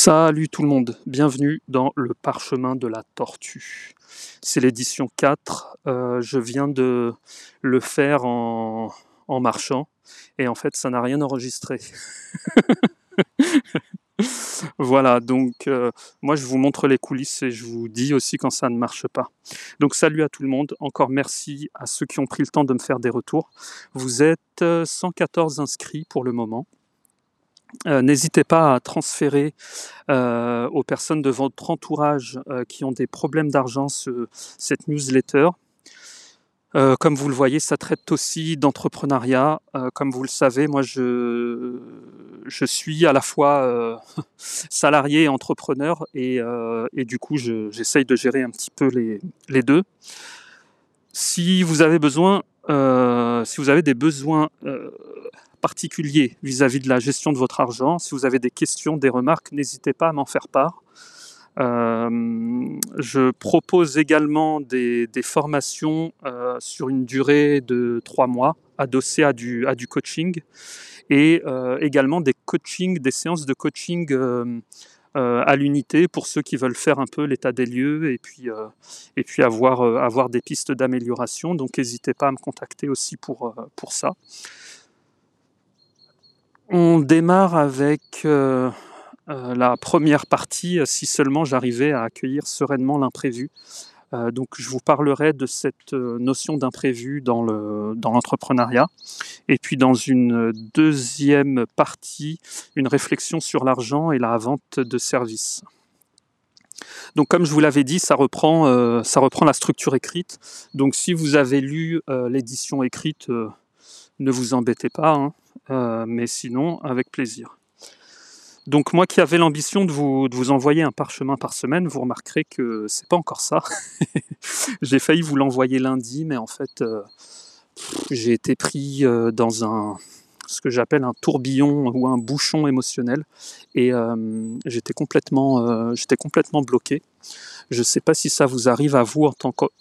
Salut tout le monde, bienvenue dans le parchemin de la tortue. C'est l'édition 4, euh, je viens de le faire en, marchant et en fait ça n'a rien enregistré. voilà, donc euh, moi je vous montre les coulisses et je vous dis aussi quand ça ne marche pas. Donc salut à tout le monde, encore merci à ceux qui ont pris le temps de me faire des retours. Vous êtes 114 inscrits pour le moment. Euh, n'hésitez pas à transférer euh, aux personnes de votre entourage euh, qui ont des problèmes d'argent cette newsletter. comme vous le voyez, ça traite aussi d'entrepreneuriat. comme vous le savez, moi, je, suis à la fois salarié et entrepreneur et, et du coup, j'essaye de gérer un petit peu les, les deux. Si vous avez besoin, si vous avez des besoins particulier vis-à-vis de la gestion de votre argent. Si vous avez des questions, des remarques, n'hésitez pas à m'en faire part. Euh, je propose également des, formations euh, sur une durée de trois mois, adossées à du, coaching, et euh, également des coachings, des séances de coaching à l'unité pour ceux qui veulent faire un peu l'état des lieux et puis, et puis avoir, avoir des pistes d'amélioration. Donc n'hésitez pas à me contacter aussi pour, pour ça. On démarre avec euh, euh, la première partie, euh, si seulement j'arrivais à accueillir sereinement l'imprévu. donc je vous parlerai de cette notion d'imprévu dans l'entrepreneuriat. et puis dans une deuxième partie, une réflexion sur l'argent et la vente de services. Donc comme je vous l'avais dit, ça reprend, la structure écrite. Donc si vous avez lu l'édition écrite, ne vous embêtez pas. Hein. Euh, mais sinon, avec plaisir. Donc moi qui avais l'ambition de vous, envoyer un parchemin par semaine, vous remarquerez que c'est pas encore ça. j'ai failli vous l'envoyer lundi, mais en fait euh, j'ai été pris euh, dans un ce que j'appelle un tourbillon ou un bouchon émotionnel et j'étais complètement j'étais complètement bloqué. Je ne sais pas si ça vous arrive à vous en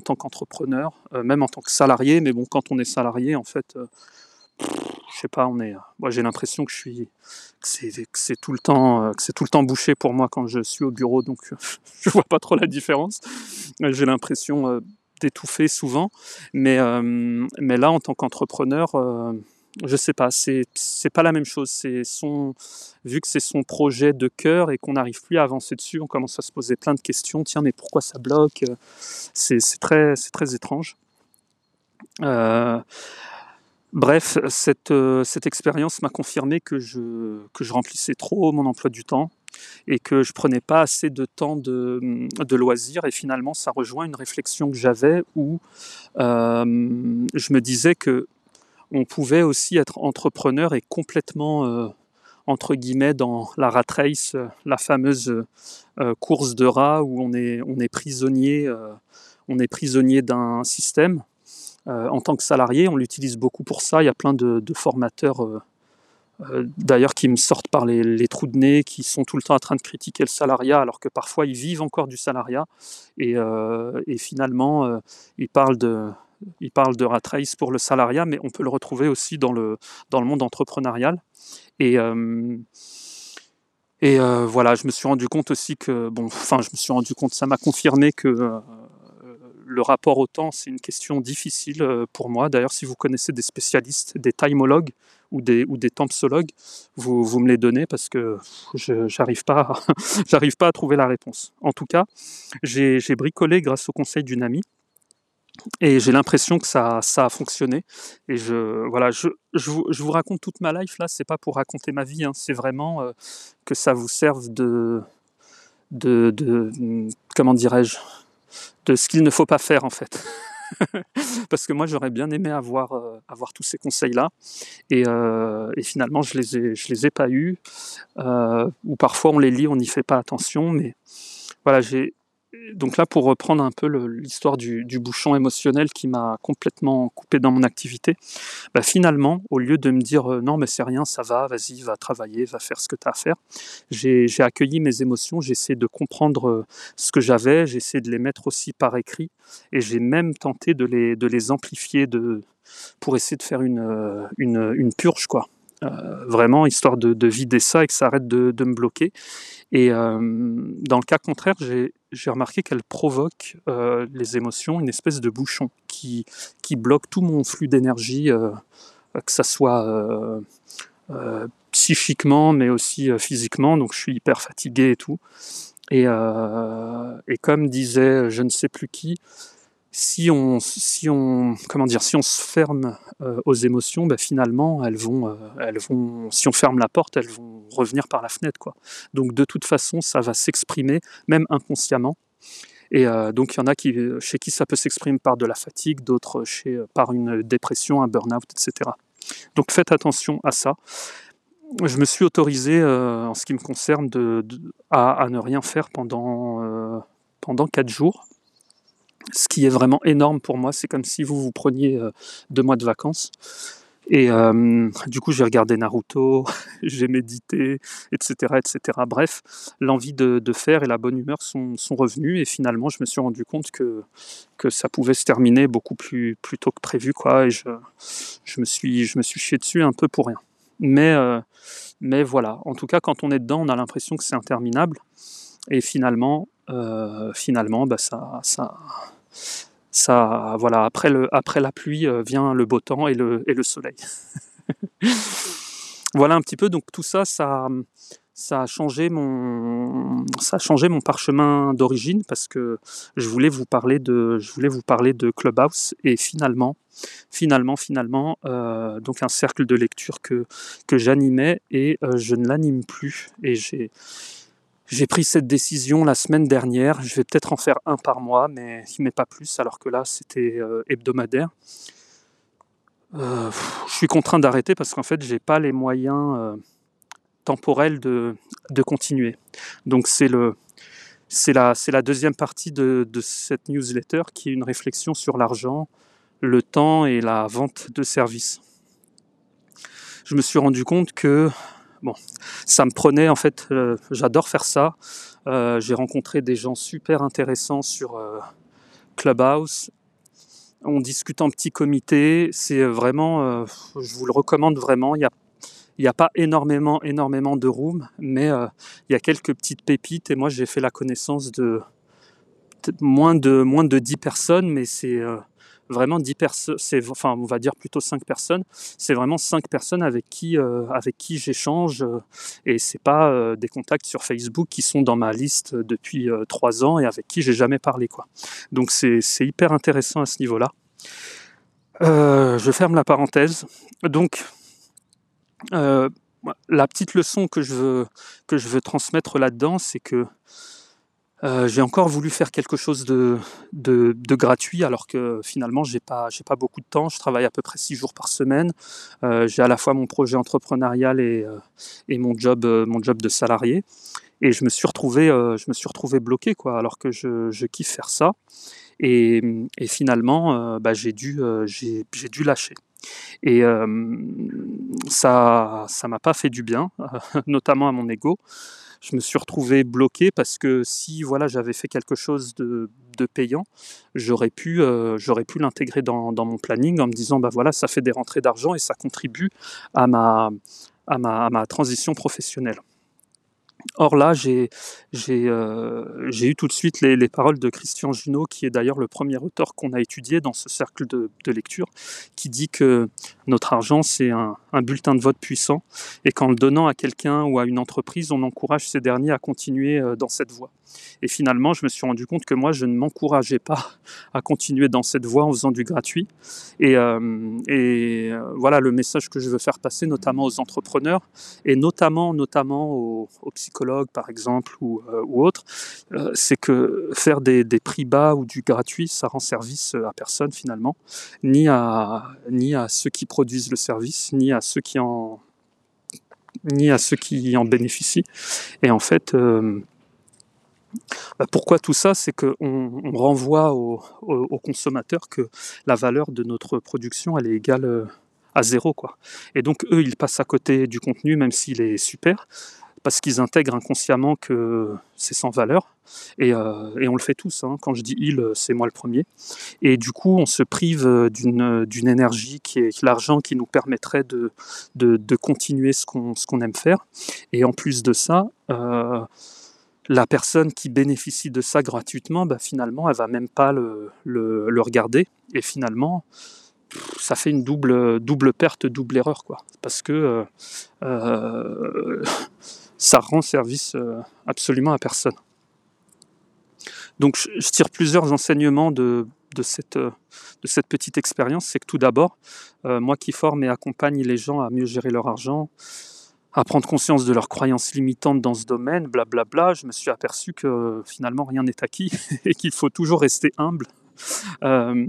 tant qu'entrepreneur, même en tant que salarié, mais bon quand on est salarié en fait je sais pas, on est. Moi, j'ai l'impression que je suis, c'est tout le temps, euh, que c'est tout le temps bouché pour moi quand je suis au bureau, donc je vois pas trop la différence. J'ai l'impression euh, d'étouffer souvent, mais euh, mais là, en tant qu'entrepreneur, je sais pas, c'est pas la même chose. C'est son, vu que c'est son projet de cœur et qu'on n'arrive plus à avancer dessus, on commence à se poser plein de questions. Tiens, mais pourquoi ça bloque? C'est très c'est très étrange. Bref, cette, euh, cette expérience m'a confirmé que je, remplissais trop mon emploi du temps et que je prenais pas assez de temps de, de loisirs. Et finalement, ça rejoint une réflexion que j'avais où euh, je me disais que on pouvait aussi être entrepreneur et complètement, euh, entre guillemets, dans la rat race, la fameuse course de rats où on est, on est prisonnier, on est prisonnier d'un système en tant que salarié, on l'utilise beaucoup pour ça. Il y a plein de, formateurs, euh, euh, d'ailleurs, qui me sortent par les, trous de nez, qui sont tout le temps en train de critiquer le salariat, alors que parfois ils vivent encore du salariat. Et, finalement, ils parlent de, ils parlent de rat pour le salariat, mais on peut le retrouver aussi dans le, dans le monde entrepreneurial. Et, et voilà, je me suis rendu compte aussi que, bon, enfin, je me suis rendu compte, ça m'a confirmé que le rapport au temps, c'est une question difficile euh, pour moi. D'ailleurs, si vous connaissez des spécialistes, des timologues ou des, ou des tempsologues, vous, vous me les donnez parce que je n'arrive pas, j'arrive pas à trouver la réponse. En tout cas, j'ai bricolé grâce au conseil d'une amie. Et j'ai l'impression que ça, ça a fonctionné. Et je, voilà, je, je, vous, je vous raconte toute ma life là, c'est pas pour raconter ma vie, hein. c'est vraiment euh, que ça vous serve de, de, de comment dirais-je, de ce qu'il ne faut pas faire en fait. Parce que moi j'aurais bien aimé avoir, euh, avoir tous ces conseils-là et, euh, finalement je les les ai pas eus. Euh, ou parfois on les lit, on n'y fait pas attention, mais voilà, j'ai donc là, pour reprendre un peu l'histoire du, bouchon émotionnel qui m'a complètement coupé dans mon activité, bah finalement, au lieu de me dire euh, non mais c'est rien, ça va, vas-y, va travailler, va faire ce que tu as à faire, j'ai accueilli mes émotions, j'ai essayé de comprendre euh, ce que j'avais, j'ai essayé de les mettre aussi par écrit, et j'ai même tenté de les, amplifier de, pour essayer de faire une, euh, purge, quoi. vraiment histoire de, vider ça et que ça arrête de, me bloquer. Et dans le cas contraire, j'ai remarqué qu'elle provoque les émotions, une espèce de bouchon qui, qui bloque tout mon flux d'énergie, que ça soit psychiquement, mais aussi physiquement. Donc je suis hyper fatigué et tout. Et comme disait je ne sais plus qui, si on, si on, comment dire, si on se ferme euh, aux émotions, bah, finalement, elles vont, euh, elles vont, si on ferme la porte, elles vont revenir par la fenêtre, quoi. Donc, de toute façon, ça va s'exprimer, même inconsciemment. Et euh, donc, il y en a qui, chez qui ça peut s'exprimer par de la fatigue, d'autres chez, par une dépression, un burn-out, etc. Donc, faites attention à ça. Je me suis autorisé, en ce qui me concerne, à, ne rien faire pendant, pendant 4 jours ce qui est vraiment énorme pour moi. C'est comme si vous vous preniez euh, deux mois de vacances. Et euh, du coup, j'ai regardé Naruto, j'ai médité, etc., etc. Bref, l'envie de, faire et la bonne humeur sont, sont revenus. Et finalement, je me suis rendu compte que, que ça pouvait se terminer beaucoup plus, plus tôt que prévu. Quoi, et je, je, me suis, je me suis chié dessus un peu pour rien. Mais, euh, mais voilà, en tout cas, quand on est dedans, on a l'impression que c'est interminable. Et finalement, finalement bah ça, ça, ça, voilà, après, la pluie euh, vient le beau temps et le, soleil. voilà un petit peu, donc tout ça, ça, ça a changé mon, ça changé mon parchemin d'origine parce que je voulais vous parler de, je voulais vous parler de Clubhouse et finalement, finalement, finalement, euh, donc un cercle de lecture que, que j'animais et euh, je ne l'anime plus et j'ai, j'ai pris cette décision la semaine dernière. Je vais peut-être en faire un par mois, mais, met pas plus, alors que là, c'était euh, hebdomadaire. Euh, je suis contraint d'arrêter parce qu'en fait, j'ai pas les moyens euh, temporels de, de, continuer. Donc. C'est la, la, deuxième partie de, de, cette newsletter qui est une réflexion sur l'argent, le temps et la vente de services. Je me suis rendu compte que bon, ça me prenait en fait, euh, j'adore faire ça. Euh, j'ai rencontré des gens super intéressants sur euh, Clubhouse. On discute en petit comité. C'est vraiment, je vous le recommande vraiment. Il y a n'y a pas énormément, énormément de rooms, mais il y a quelques petites pépites. Et moi, j'ai fait la connaissance de moins de moins de 10 personnes, mais c'est vraiment 10 personnes, enfin on va dire plutôt 5 personnes, c'est vraiment 5 personnes avec qui, euh, qui j'échange euh, et c'est pas euh, des contacts sur Facebook qui sont dans ma liste depuis 3 ans et avec qui j'ai jamais parlé quoi. Donc c'est hyper intéressant à ce niveau-là. je ferme la parenthèse. Donc la petite leçon que je que je veux transmettre là-dedans, c'est que euh, j'ai encore voulu faire quelque chose de, gratuit alors que finalement j'ai pas pas beaucoup de temps. Je travaille à peu près six jours par semaine. Euh, j'ai à la fois mon projet entrepreneurial et, euh, mon job de salarié. Et je me suis retrouvé je bloqué quoi alors que je, kiffe faire ça. Et, finalement bah, j'ai dû j'ai dû lâcher. Et ça ça m'a pas fait du bien, notamment à mon ego je me suis retrouvé bloqué parce que si voilà j'avais fait quelque chose de, payant, j'aurais pu, euh, pu l'intégrer dans, mon planning en me disant bah voilà ça fait des rentrées d'argent et ça contribue à ma, à ma transition professionnelle. Or là, j'ai euh, eu tout de suite les, paroles de Christian Junot, qui est d'ailleurs le premier auteur qu'on a étudié dans ce cercle de, lecture, qui dit que notre argent, c'est un, bulletin de vote puissant, et qu'en le donnant à quelqu'un ou à une entreprise, on encourage ces derniers à continuer euh, dans cette voie. Et finalement, je me suis rendu compte que moi, je ne m'encourageais pas à continuer dans cette voie en faisant du gratuit. Et, euh, euh, voilà le message que je veux faire passer, notamment aux entrepreneurs et notamment, notamment aux, psychologues, par exemple, ou, autres, c'est que faire des, prix bas ou du gratuit, ça rend service à personne finalement, ni à, ni à ceux qui produisent le service, ni à ceux qui en ni à ceux qui en bénéficient. Et en fait, bah, pourquoi tout ça? C'est qu'on on renvoie aux au, consommateurs que la valeur de notre production, elle est égale euh, à zéro. Quoi. Et donc eux, ils passent à côté du contenu, même s'il est super. Parce qu'ils intègrent inconsciemment que c'est sans valeur. Et, euh, on le fait tous. Hein. Quand je dis il, c'est moi le premier. Et du coup, on se prive d'une énergie qui est l'argent qui nous permettrait de, de, continuer ce qu'on aime faire. Et en plus de ça, euh, la personne qui bénéficie de ça gratuitement, bah, finalement, elle va même pas le, le regarder. Et finalement, ça fait une double, double perte, double erreur, quoi. Parce que euh, euh, ça rend service euh, absolument à personne. Donc je, tire plusieurs enseignements de, de, cette, petite expérience. C'est que tout d'abord, moi qui forme et accompagne les gens à mieux gérer leur argent, à prendre conscience de leurs croyances limitantes dans ce domaine, blablabla, bla bla, je me suis aperçu que finalement rien n'est acquis et qu'il faut toujours rester humble euh,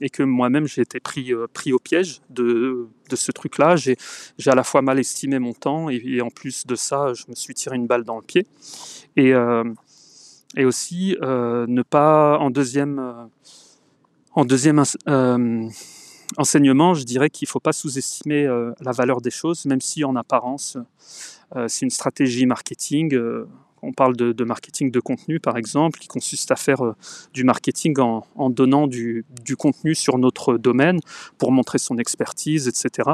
et que moi-même j'ai été pris, euh, pris au piège de, de ce truc-là. J'ai, à la fois mal estimé mon temps et, en plus de ça, je me suis tiré une balle dans le pied. Et, euh, et aussi ne pas en deuxième, en deuxième enseignement, je dirais qu'il ne faut pas sous-estimer la valeur des choses, même si en apparence c'est une stratégie marketing on parle de, marketing de contenu, par exemple, qui consiste à faire euh, du marketing en, donnant du, contenu sur notre domaine pour montrer son expertise, etc.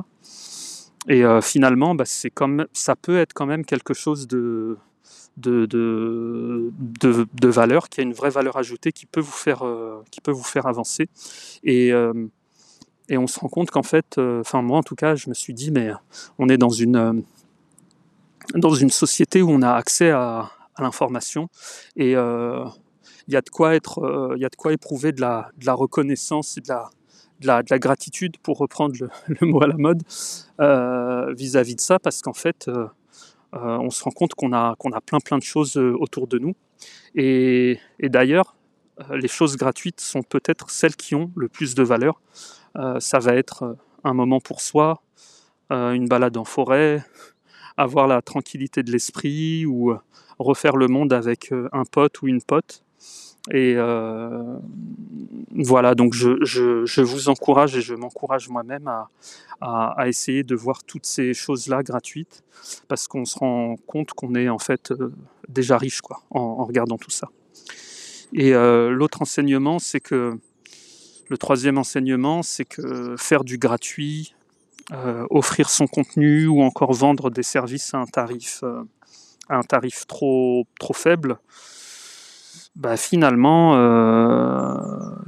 Et euh, finalement, bah, c'est comme, ça peut être quand même quelque chose de, valeur, qui a une vraie valeur ajoutée, qui peut vous faire, euh, avancer. Et, et on se rend compte qu'en fait, enfin moi en tout cas, je me suis dit, mais on est dans une dans une société où on a accès à, l'information et il euh, y a de quoi être, il euh, y a de quoi éprouver de la, reconnaissance et de la, de la, de la, gratitude, pour reprendre le, mot à la mode, euh, vis-à-vis de ça, parce qu'en fait, on se rend compte qu'on a, qu'on a plein plein de choses autour de nous. Et d'ailleurs, les choses gratuites sont peut-être celles qui ont le plus de valeur. ça va être un moment pour soi, une balade en forêt, avoir la tranquillité de l'esprit ou euh, refaire le monde avec euh, un pote ou une pote. Et euh, voilà, donc je, je, vous encourage et je m'encourage moi-même à, à, essayer de voir toutes ces choses-là gratuites, parce qu'on se rend compte qu'on est en fait déjà riche quoi, en, regardant tout ça. Et l'autre enseignement, c'est que le troisième enseignement, c'est que faire du gratuit, euh, offrir son contenu ou encore vendre des services à un tarif, euh, à un tarif trop, trop faible, bah finalement, euh,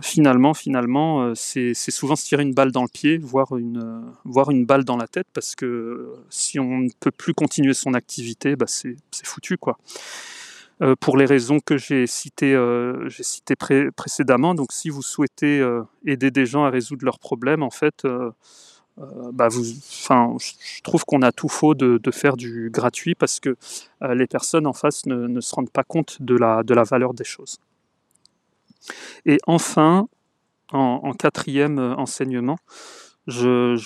finalement, finalement, c'est souvent se tirer une balle dans le pied, voire une, voire une balle dans la tête, parce que si on ne peut plus continuer son activité, bah c'est foutu quoi. pour les raisons que j'ai citées, précédemment. Donc, si vous souhaitez aider des gens à résoudre leurs problèmes, en fait, bah vous, enfin, je trouve qu'on a tout faux de, faire du gratuit parce que euh, les personnes en face ne, se rendent pas compte de la, valeur des choses. Et enfin, en, quatrième euh, enseignement, je,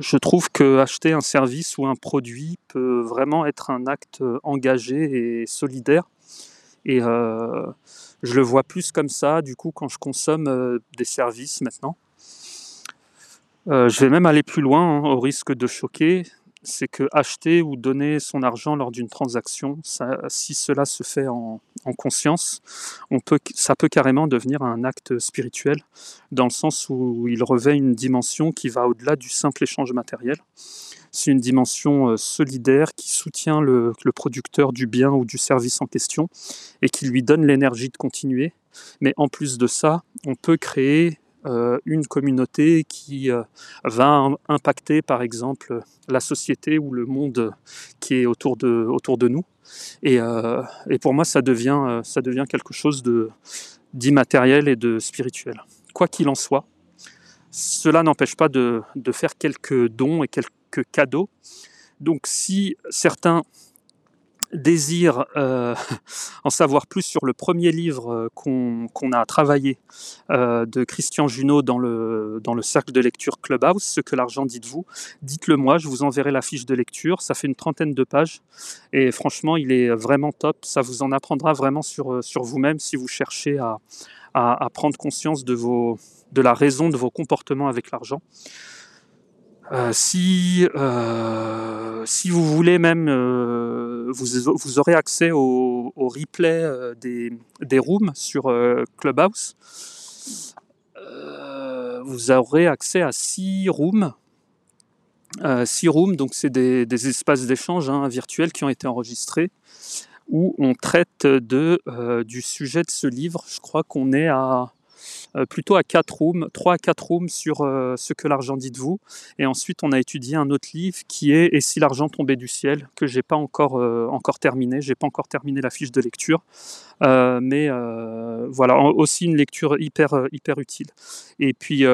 je, trouve que acheter un service ou un produit peut vraiment être un acte engagé et solidaire. Et je le vois plus comme ça, du coup, quand je consomme des services maintenant. Euh, je vais même aller plus loin, hein, au risque de choquer, c'est que acheter ou donner son argent lors d'une transaction, si cela se fait en, conscience, ça peut carrément devenir un acte spirituel, dans le sens où il revêt une dimension qui va au-delà du simple échange matériel. C'est une dimension euh, solidaire qui soutient le, producteur du bien ou du service en question et qui lui donne l'énergie de continuer. Mais en plus de ça, on peut créer une communauté qui euh, va impacter par exemple la société ou le monde qui est autour de, autour de nous. Et, euh, et pour moi, ça devient, ça devient quelque chose d'immatériel et de spirituel. Quoi qu'il en soit, cela n'empêche pas de, de faire quelques dons et quelques cadeaux. Donc si certains désire euh, en savoir plus sur le premier livre euh, qu'on a travaillé euh, de Christian Junot dans le, dans le cercle de lecture Clubhouse, ce que l'argent dit de vous, dites-le moi, je vous enverrai la fiche de lecture, ça fait une trentaine de pages. Et franchement il est vraiment top, ça vous en apprendra vraiment sur, sur vous-même si vous cherchez à, à, prendre conscience de, vos, de la raison de vos comportements avec l'argent. Euh, si, si vous voulez même, vous, vous, aurez accès au, replay des, des, rooms sur Clubhouse. vous aurez accès à six rooms. six rooms, donc c'est des, des, espaces d'échange hein, virtuels qui ont été enregistrés où on traite de, du sujet de ce livre. Je crois qu'on est à euh, plutôt à 4 rooms, 3 à 4 rooms sur euh, ce que l'argent dit de vous. Et ensuite, on a étudié un autre livre qui est Et si l'argent tombait du ciel, que j'ai pas encore, euh, encore terminé. J'ai pas encore terminé la fiche de lecture. mais voilà, aussi une lecture hyper, hyper utile. Et puis,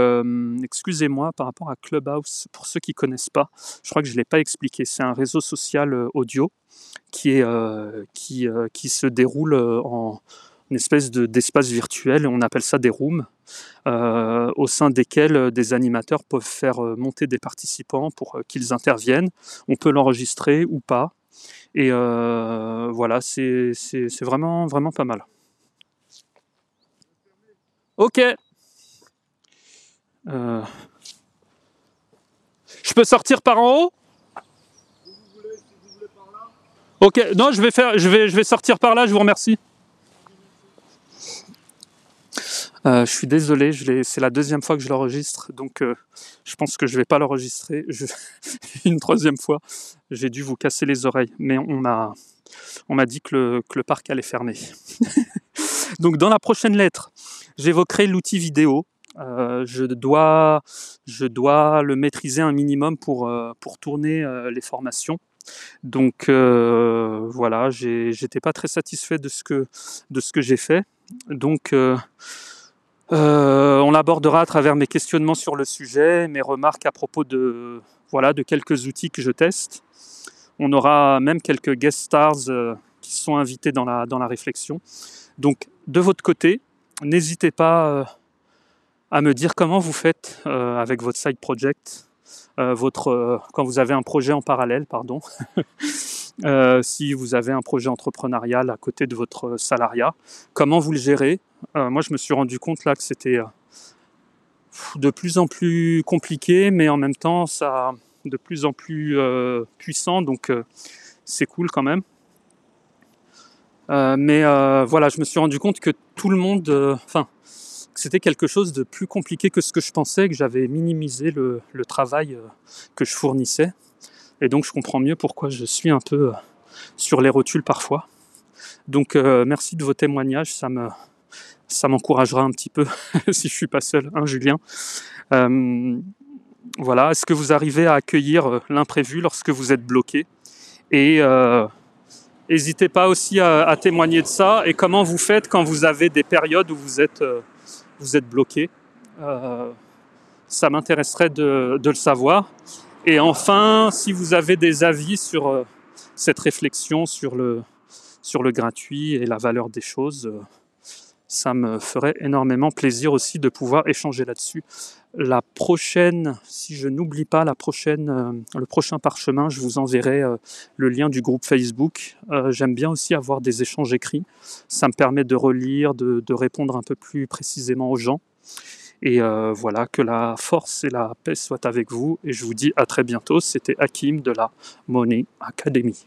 excusez-moi par rapport à Clubhouse, pour ceux qui connaissent pas, je crois que je ne l'ai pas expliqué. C'est un réseau social audio qui, est, qui, qui se déroule en une espèce d'espace virtuel, on appelle ça des rooms, euh, au sein desquels euh, des animateurs peuvent faire euh, monter des participants pour qu'ils interviennent. On peut l'enregistrer ou pas. Et voilà, c'est vraiment, vraiment pas mal. Ok. Je peux sortir par en haut? Ok, non, je vais, faire, je, vais, je vais sortir par là, je vous remercie. Euh, je suis désolé, c'est la deuxième fois que je l'enregistre, donc euh, je pense que je ne vais pas l'enregistrer une troisième fois. J'ai dû vous casser les oreilles, mais on m'a on m'a dit que le, parc allait fermer. donc dans la prochaine lettre, j'évoquerai l'outil vidéo. Euh, je, dois, je dois le maîtriser un minimum pour, pour tourner les formations. Donc voilà, j'étais pas très satisfait de ce que, de ce que j'ai fait. Donc euh, on l'abordera à travers mes questionnements sur le sujet, mes remarques à propos de, voilà, de quelques outils que je teste. On aura même quelques guest stars euh, qui sont invités dans la, dans la réflexion. Donc, de votre côté, n'hésitez pas euh, à me dire comment vous faites avec votre side project, votre, quand vous avez un projet en parallèle, pardon. si vous avez un projet entrepreneurial à côté de votre salariat, comment vous le gérez euh, moi, je me suis rendu compte là que c'était euh, de plus en plus compliqué, mais en même temps, ça de plus en plus euh, puissant, donc c'est cool quand même. mais voilà, je me suis rendu compte que tout le monde, enfin, c'était quelque chose de plus compliqué que ce que je pensais, que j'avais minimisé le, le travail que je fournissais. Et donc je comprends mieux pourquoi je suis un peu sur les rotules parfois. Donc merci de vos témoignages, ça me, ça m'encouragera un petit peu si je suis pas seul, hein, Julien. Euh, voilà, est-ce que vous arrivez à accueillir euh, l'imprévu lorsque vous êtes bloqué? Et euh, n'hésitez pas aussi à, témoigner de ça. Et comment vous faites quand vous avez des périodes où vous êtes, vous êtes bloqué? Ça m'intéresserait de, de, le savoir. Et enfin, si vous avez des avis sur cette réflexion sur le, sur le gratuit et la valeur des choses, ça me ferait énormément plaisir aussi de pouvoir échanger là-dessus. La prochaine, si je n'oublie pas, la prochaine, euh, le prochain parchemin, je vous enverrai euh, le lien du groupe Facebook. Euh, j'aime bien aussi avoir des échanges écrits. Ça me permet de relire, de, de répondre un peu plus précisément aux gens. Et voilà, que la force et la paix soient avec vous. Et je vous dis à très bientôt. C'était Hakim de la Money Academy.